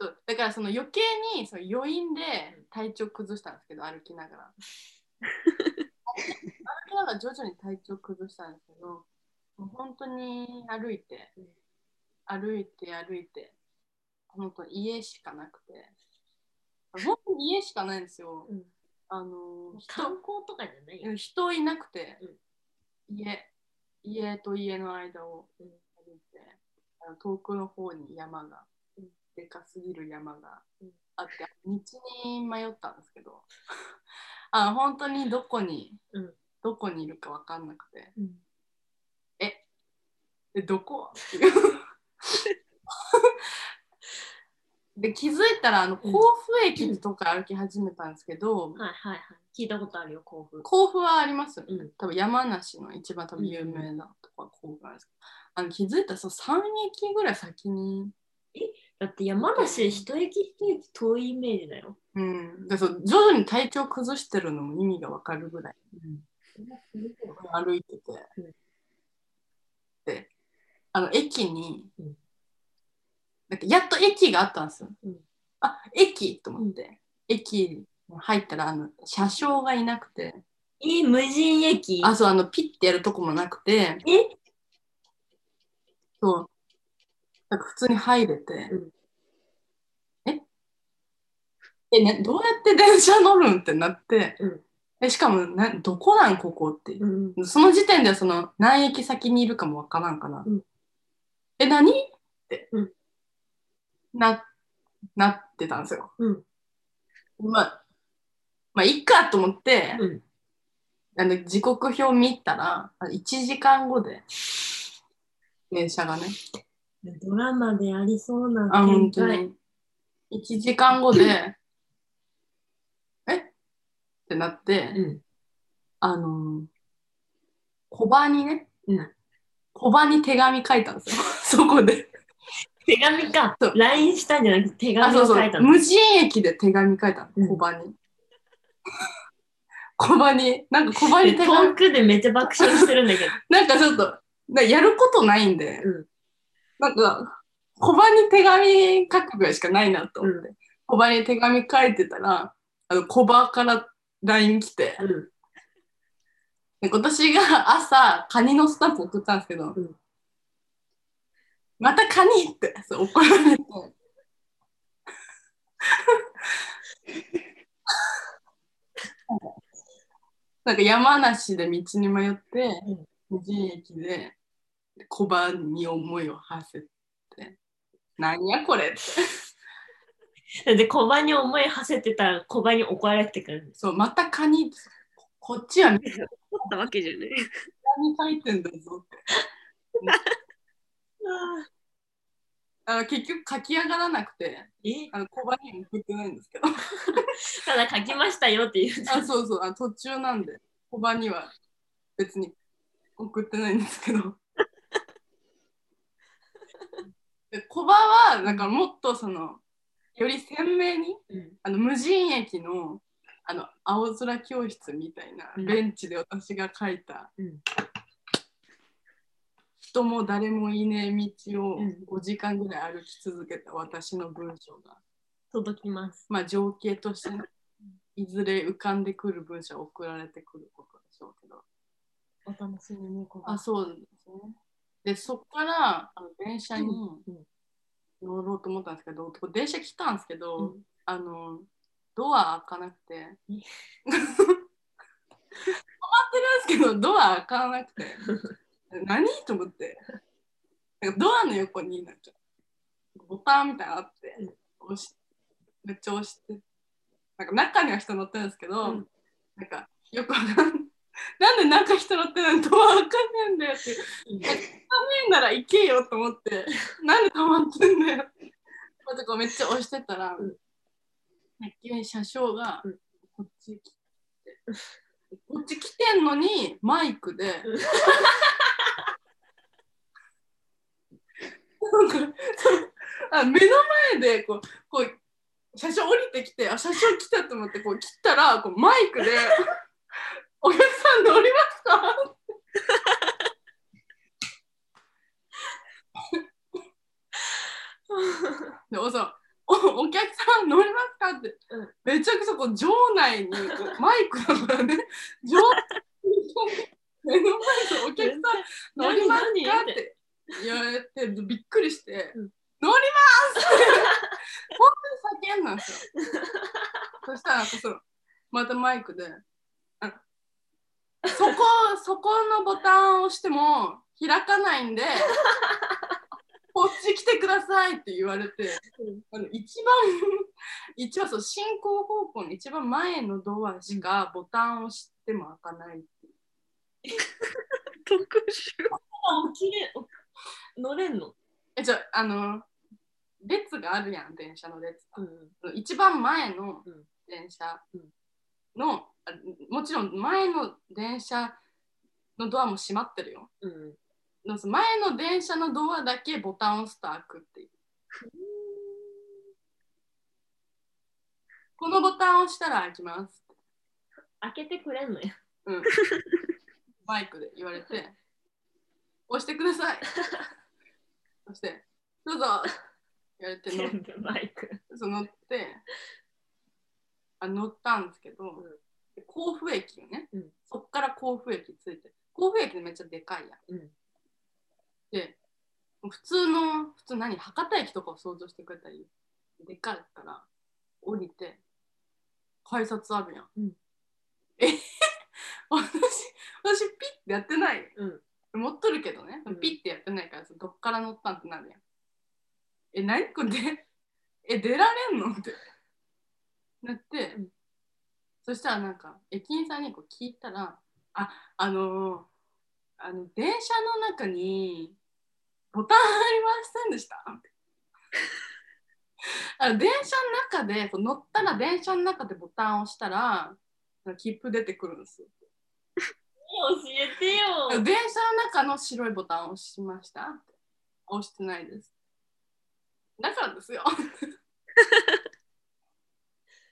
[SPEAKER 2] そうだからその余計にその余韻で体調崩したんですけど歩きながら。(laughs) 歩きながら徐々に体調崩したんですけどもう本当に歩いて
[SPEAKER 1] うん。
[SPEAKER 2] 歩いて歩いて本当に家しかなくて。本当に家しかないんですよ。
[SPEAKER 1] うん。
[SPEAKER 2] あの人
[SPEAKER 1] 観光とかじゃないよ。
[SPEAKER 2] 人いなくて、家家と家の間を
[SPEAKER 1] うん
[SPEAKER 2] 歩いて、あの遠くの方に山が、
[SPEAKER 1] うん
[SPEAKER 2] でかすぎる山が
[SPEAKER 1] うん
[SPEAKER 2] あって道に迷ったんですけど (laughs) あ本当にどこに、
[SPEAKER 1] うん。
[SPEAKER 2] どこにいるか分かんなくて
[SPEAKER 1] うん。
[SPEAKER 2] でどこ？(laughs) で気づいたらあの甲府駅とか歩き始めたんですけど、
[SPEAKER 1] はいはいはい。聞いたことあるよ、甲府。
[SPEAKER 2] 甲府はありますよね、
[SPEAKER 1] うん。
[SPEAKER 2] 多分山梨の一番多分有名なとこは甲府なんですけど、あの気づいたらそう3駅ぐらい先に、
[SPEAKER 1] だって山梨一駅一駅遠いイメージだよ。
[SPEAKER 2] うん、でそう徐々に体調崩してるのも意味がわかるぐらい。歩いてて、
[SPEAKER 1] うん。
[SPEAKER 2] であの駅に、
[SPEAKER 1] うん。
[SPEAKER 2] なんかやっと駅があったんですよ、
[SPEAKER 1] うん。
[SPEAKER 2] あ駅と思って、駅に入ったらあの車掌がいなくて。
[SPEAKER 1] え、無人駅？
[SPEAKER 2] あそうあのピッてやるとこもなくて。
[SPEAKER 1] え？
[SPEAKER 2] そうなんか普通に入れて、
[SPEAKER 1] うん。
[SPEAKER 2] え？え、ね、どうやって電車乗るんってなって、
[SPEAKER 1] うん。
[SPEAKER 2] えしかもなどこなんここって。
[SPEAKER 1] うん。
[SPEAKER 2] その時点ではその何駅先にいるかもわからんから、
[SPEAKER 1] うん。
[SPEAKER 2] え何？って、
[SPEAKER 1] うん。
[SPEAKER 2] ななってたんですよ。
[SPEAKER 1] うん。
[SPEAKER 2] まあまあいいかと思って、
[SPEAKER 1] うん。
[SPEAKER 2] あの時刻表見たらあ1時間後で電車がね
[SPEAKER 1] ドラマでありそうな展開。
[SPEAKER 2] 当に1時間後でえ？ってなって、
[SPEAKER 1] うん。
[SPEAKER 2] あの小バにね、
[SPEAKER 1] うん
[SPEAKER 2] 小バに手紙書いたんですよ (laughs) そこで。
[SPEAKER 1] 手紙か。LINE したんじゃなくて手
[SPEAKER 2] あ、
[SPEAKER 1] 紙を書いた。の。
[SPEAKER 2] 無人駅で手紙書いたの、
[SPEAKER 1] うん
[SPEAKER 2] 小バに。(laughs) 小バに、なんか小バに手
[SPEAKER 1] 遠
[SPEAKER 2] 紙、
[SPEAKER 1] くでめっちゃ爆笑してるんだけど。(laughs)
[SPEAKER 2] なんかちょっと、なやることないんで、
[SPEAKER 1] うん
[SPEAKER 2] なんか、小バに手紙書くぐらいしかないなと思って、小バに手紙書いてたら、あの小バから LINE 来て、
[SPEAKER 1] うん。
[SPEAKER 2] で今年が朝、カニのスタンプ送ったんですけど、
[SPEAKER 1] ん。
[SPEAKER 2] またカニってそう怒られて。(laughs) なんか山梨で道に迷って、無人駅で小判に思いを馳せて、なんやこれって。(laughs)
[SPEAKER 1] で、小判に思い馳せてたら小判に怒られてくる。
[SPEAKER 2] そう、またカニ、こっちは見
[SPEAKER 3] 取ったわけじゃない。
[SPEAKER 2] 書いてんだぞって。(laughs) あの結局書き上がらなくて、
[SPEAKER 1] え？
[SPEAKER 2] あの小判にも送ってないんですけど。(laughs)
[SPEAKER 1] ただ書きましたよっていう。
[SPEAKER 2] あ、そうそう、あ途中なんで、小判には別に送ってないんですけど。で小判は、だからもっとその、より鮮明に、
[SPEAKER 1] うん。
[SPEAKER 2] あの無人駅のあの青空教室みたいな
[SPEAKER 1] うん。
[SPEAKER 2] ベンチで私が書いた、
[SPEAKER 1] うん。
[SPEAKER 2] 人も誰もいねえ道を
[SPEAKER 1] うん。
[SPEAKER 2] 5時間ぐらい歩き続けた私の文章が、
[SPEAKER 1] 届きます。
[SPEAKER 2] まあ情景としてねいずれ浮かんでくる文章が送られてくることでしょうけど。
[SPEAKER 1] お楽しみに小
[SPEAKER 2] あ
[SPEAKER 1] 判。
[SPEAKER 2] そうですねでそこからあの電車に
[SPEAKER 1] うん
[SPEAKER 2] 乗ろうと思ったんですけど、電車来たんですけど、
[SPEAKER 1] うん。
[SPEAKER 2] あのドア開かなくて。
[SPEAKER 1] え？
[SPEAKER 2] 止まってるんですけどドア開かなくて。何？と思って。なんかドアの横になんかボタンみたいなのあって、押しめっちゃ押して。なんか中には人乗ってるんですけど、
[SPEAKER 1] うん。
[SPEAKER 2] なんかよくわかんないなんで中人乗ってないのドア開かねえんだよって。
[SPEAKER 1] うん
[SPEAKER 2] 開かねえなら行けよと思って。なんで止まってんだよ。またこうめっちゃ押してたら、
[SPEAKER 1] うん。
[SPEAKER 2] 急に車掌が
[SPEAKER 1] うん。
[SPEAKER 2] こっち来て、こっち来てんのにマイクで、
[SPEAKER 1] うん。(laughs)
[SPEAKER 2] なんかそうあ目の前でこうこう車掌降りてきてあ車掌来たと思ってこう切ったらこうマイクで「お客さん乗りますか?」でおさおお客さん乗りますか?」って、
[SPEAKER 1] うん
[SPEAKER 2] めちゃくちゃこう場内に (laughs) マイクだからね場目の前でお客さん乗りますかって言われてびっくりして、
[SPEAKER 1] うん
[SPEAKER 2] 乗ります (laughs) って本当に叫んだんですよ。(laughs) そしたらそのまたマイクで、あそこ、そこのボタンを押しても開かないんで、(laughs) こっち来てくださいって言われて、あの一番、(laughs) 一番そう進行方向の一番前のドアしかボタンを押しても開かないっていう。(laughs)
[SPEAKER 3] 特殊。
[SPEAKER 1] あ、起きれ、乗れんの？
[SPEAKER 2] え、じゃあ、あの、列があるやん、電車の列が。
[SPEAKER 1] ん。
[SPEAKER 2] 一番前の
[SPEAKER 1] うん
[SPEAKER 2] 電車
[SPEAKER 1] うん
[SPEAKER 2] の、あもちろん前の電車のドアも閉まってるよ。
[SPEAKER 1] うん。
[SPEAKER 2] 前の電車のドアだけボタンを押すと開くっていう。このボタンを押したら開きます。
[SPEAKER 1] 開けてくれんのよ。
[SPEAKER 2] うん。バイクで言われて、押してください。そして、どうぞ言われて乗っ
[SPEAKER 1] 全部バイク。
[SPEAKER 2] そう乗ってあ乗ったんですけど、
[SPEAKER 1] ん
[SPEAKER 2] で甲府駅よね、
[SPEAKER 1] うん。
[SPEAKER 2] そっから甲府駅着いて甲府駅めっちゃでかいやん。
[SPEAKER 1] うん。
[SPEAKER 2] で普通の普通何博多駅とかを想像してくれたらいい。でかいから降りて改札あるやん、
[SPEAKER 1] うん。
[SPEAKER 2] え？(laughs) 私私ピッてやってない
[SPEAKER 1] うん。
[SPEAKER 2] 持っとるけどね、
[SPEAKER 1] うん。
[SPEAKER 2] ピッてやってないからどっから乗ったんってなるやん。え、何これ？で (laughs) え、出られんの？って。なって、
[SPEAKER 1] うん
[SPEAKER 2] そしたらなんか駅員さんにこう聞いたら、あ、あのーあの電車の中にボタンありませんでした？あの電車の中でこう乗ったら電車の中でボタンを押したら切符出てくるんですよ。
[SPEAKER 1] 教えてよ。
[SPEAKER 2] 電車の中の白いボタンを押しました押してないです。だからですよ。(laughs)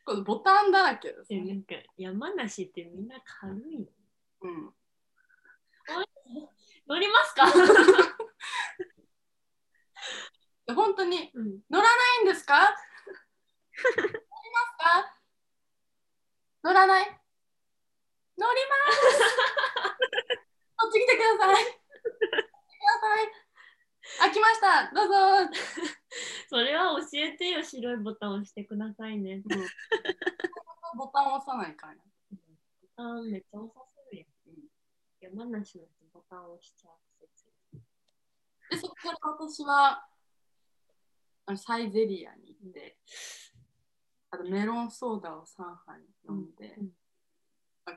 [SPEAKER 2] このボタンだらけです。
[SPEAKER 1] なんか山梨ってみんな軽いの。
[SPEAKER 2] うん、
[SPEAKER 1] 乗りますか？
[SPEAKER 2] で (laughs) 本当に
[SPEAKER 1] うん。
[SPEAKER 2] 乗らないんですか？乗りますか？乗らない？乗ります。(laughs) こっち来てください。来てください。あ、来ました。どうぞ
[SPEAKER 1] それは教えてよ。白いボタンを押してくださいね。
[SPEAKER 2] ボタンを押さないから。
[SPEAKER 1] ボタンめっちゃ押させるやん。山梨の人ボタンを押しちゃう説。
[SPEAKER 2] で、そこから私はあのサイゼリアに行って、あとメロンソーダを3杯飲んで、
[SPEAKER 1] うん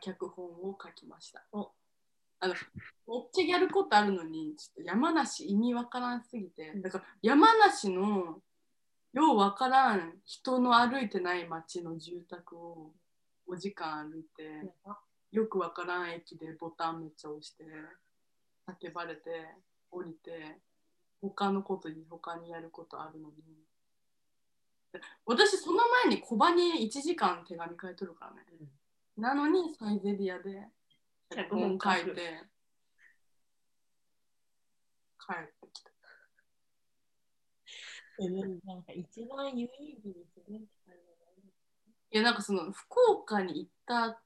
[SPEAKER 2] 脚本を書きました。
[SPEAKER 1] お
[SPEAKER 2] あのめっちゃやることあるのに、ちょっと山梨意味わからんすぎて、
[SPEAKER 1] うん。
[SPEAKER 2] だから山梨のようわからん人の歩いてない街の住宅を5時間歩いて、よくわからん駅でボタンめっちゃ押して叫ばれて降りて他のことに他にやることあるのに。私その前に小場に1時間手紙書いとるからね。なのにサイゼリアで脚本書いて帰ってきた
[SPEAKER 1] えなんか一番有意義にするって感
[SPEAKER 2] いやなんかその福岡に行った。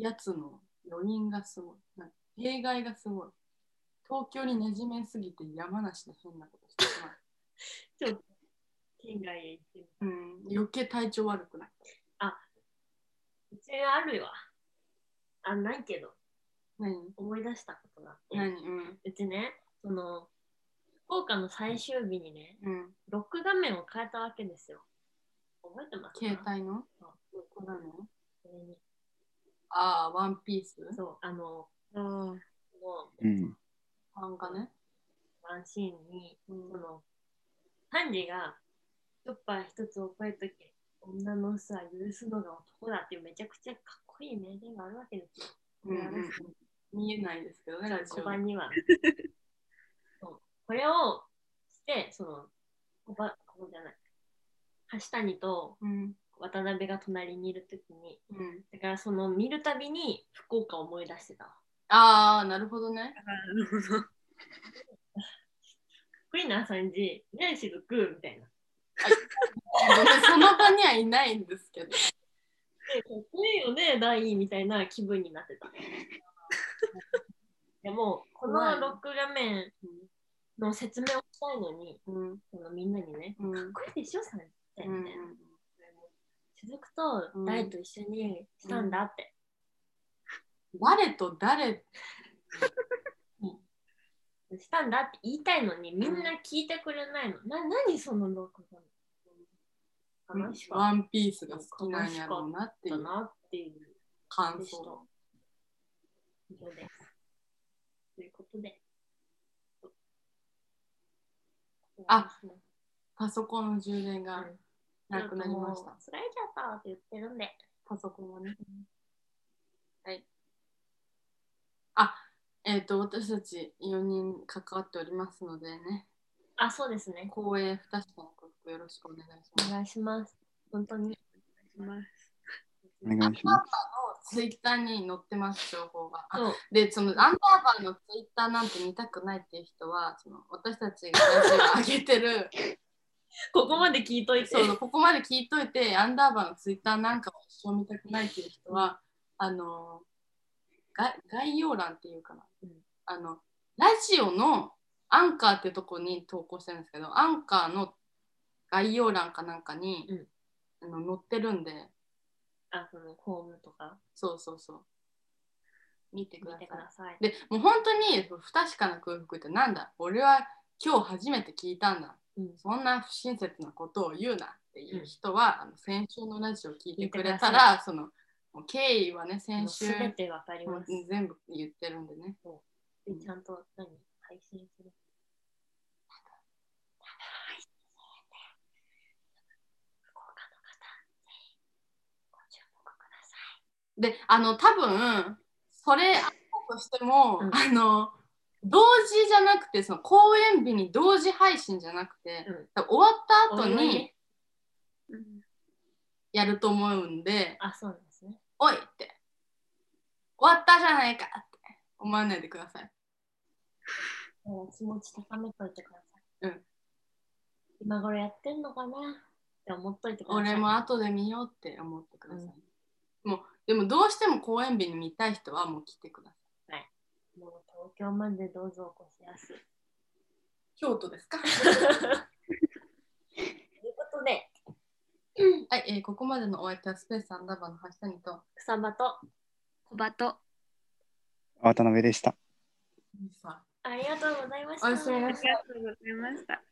[SPEAKER 2] やつの余韻がすごいなんか弊害がすごい東京に馴染めすぎて山梨で変なことしてしまう (laughs)
[SPEAKER 1] ちょっと県外へ行って。
[SPEAKER 2] うん、余計体調悪くなった。
[SPEAKER 1] うちあるわ。あ、ないけど、
[SPEAKER 2] 何？
[SPEAKER 1] 思い出したことがあって。
[SPEAKER 2] 何？うん。
[SPEAKER 1] うちね、その、福岡の最終日にね、
[SPEAKER 2] うん。
[SPEAKER 1] ロック画面を変えたわけですよ。覚えてますか？
[SPEAKER 2] 携帯の？
[SPEAKER 1] そう
[SPEAKER 2] これなの？
[SPEAKER 1] それに
[SPEAKER 2] ああ、ワンピース？
[SPEAKER 1] そう、あの、
[SPEAKER 2] あ
[SPEAKER 1] もう、
[SPEAKER 4] うん。
[SPEAKER 2] 漫画ね。
[SPEAKER 1] ワンシーンに、
[SPEAKER 2] うん
[SPEAKER 1] その、ハンジが、チョッパー一つ覚えとけ、女の嘘は許すのが男だっていうめちゃくちゃかっこいい名言があるわけですよ。
[SPEAKER 2] うんうん見えないですけどね、ラジオ
[SPEAKER 1] には。そうこれをして、その、小判、こうじゃない。橋谷と
[SPEAKER 2] うん。
[SPEAKER 1] 渡辺が隣にいるときに、
[SPEAKER 2] うん。
[SPEAKER 1] だからその見るたびに福岡を思い出してたわ。
[SPEAKER 2] ああ、なるほどね。
[SPEAKER 3] なるほど。
[SPEAKER 1] クイナーさんじ、ねえ、しずく？みたいな。
[SPEAKER 2] 私その場にはいないんですけど。
[SPEAKER 1] っこいいよね、大みたいな気分になってた。でも、このロック画面の説明をしたいのに、
[SPEAKER 2] うん。
[SPEAKER 1] そのみんなにね、
[SPEAKER 2] うん。
[SPEAKER 1] かっこいいでしょ、さんって。
[SPEAKER 2] うん。
[SPEAKER 1] 雫とと誰と一緒にしたんだって。
[SPEAKER 2] 誰と誰？(laughs)
[SPEAKER 1] したんだって言いたいのにみんな聞いてくれないの。な何その録画悲しかっ
[SPEAKER 2] ワンピースが好きなんやろうなっていう感想。
[SPEAKER 1] 以上です。ということで。
[SPEAKER 2] あパソコンの充電が
[SPEAKER 1] うん
[SPEAKER 2] なくなりました。
[SPEAKER 1] 疲れちゃったって言ってるんで。
[SPEAKER 2] パソコンはね。はい。あ、えっ、と、私たち4人関わっておりますのでね、
[SPEAKER 1] あ、そうですね。
[SPEAKER 2] 光栄不確かなよろしくお願いします。
[SPEAKER 1] お願いします。本当に。
[SPEAKER 3] します。
[SPEAKER 4] お願いします。
[SPEAKER 2] ツイッターに載ってます、情報が。で、そのアンダーバーのツイッターなんて見たくないっていう人は、その私たちが上げてる、(laughs)
[SPEAKER 1] ここまで聞いといて。
[SPEAKER 2] そうここまで聞いといて、アンダーバーのツイッターなんかを一生見たくないっていう人は、あの、が概要欄っていうかな、
[SPEAKER 1] うん
[SPEAKER 2] あの、ラジオのアンカーってとこに投稿してるんですけど、アンカーの概要欄かなんかに、あの載ってるんで、
[SPEAKER 1] あ、そのホームとか。
[SPEAKER 2] そうそうそう。見てく
[SPEAKER 1] 見
[SPEAKER 2] ださい。でもう本当に不確かな空腹ってなんだ？俺は今日初めて聞いたんだ。
[SPEAKER 1] うん。
[SPEAKER 2] そんな不親切なことを言うなっていう人は、あの先週のラジオを聞いてくれたらその経緯はね先週。全部言ってるんでね。
[SPEAKER 1] でちゃんと何？配信する。福岡の方、ぜひご注目くださ
[SPEAKER 2] であの多分それあったとしても、
[SPEAKER 1] うん
[SPEAKER 2] あの同時じゃなくてその公演日に同時配信じゃなくて、
[SPEAKER 1] うん
[SPEAKER 2] 終わった後にやると思うんで、
[SPEAKER 1] い。あ、そうですね。
[SPEAKER 2] おいって終わったじゃないかって思わないでください。
[SPEAKER 1] 気持ち高めといてください。
[SPEAKER 2] うん。
[SPEAKER 1] 今頃やってんのかなって思っといてください。
[SPEAKER 2] 俺も後で見ようって思ってください。もうでもどうしても公演日に見たい人はもう来てください。
[SPEAKER 1] もう東京までどうぞお越しやす。
[SPEAKER 2] 京都ですか？
[SPEAKER 1] ということで、
[SPEAKER 2] はい、えーここまでのお相手はスペースアンダーバーの橋谷と
[SPEAKER 1] 草場と
[SPEAKER 3] 小バと
[SPEAKER 4] 渡辺でした。
[SPEAKER 2] さ
[SPEAKER 1] ありがとうございました。
[SPEAKER 3] ありがとうございました。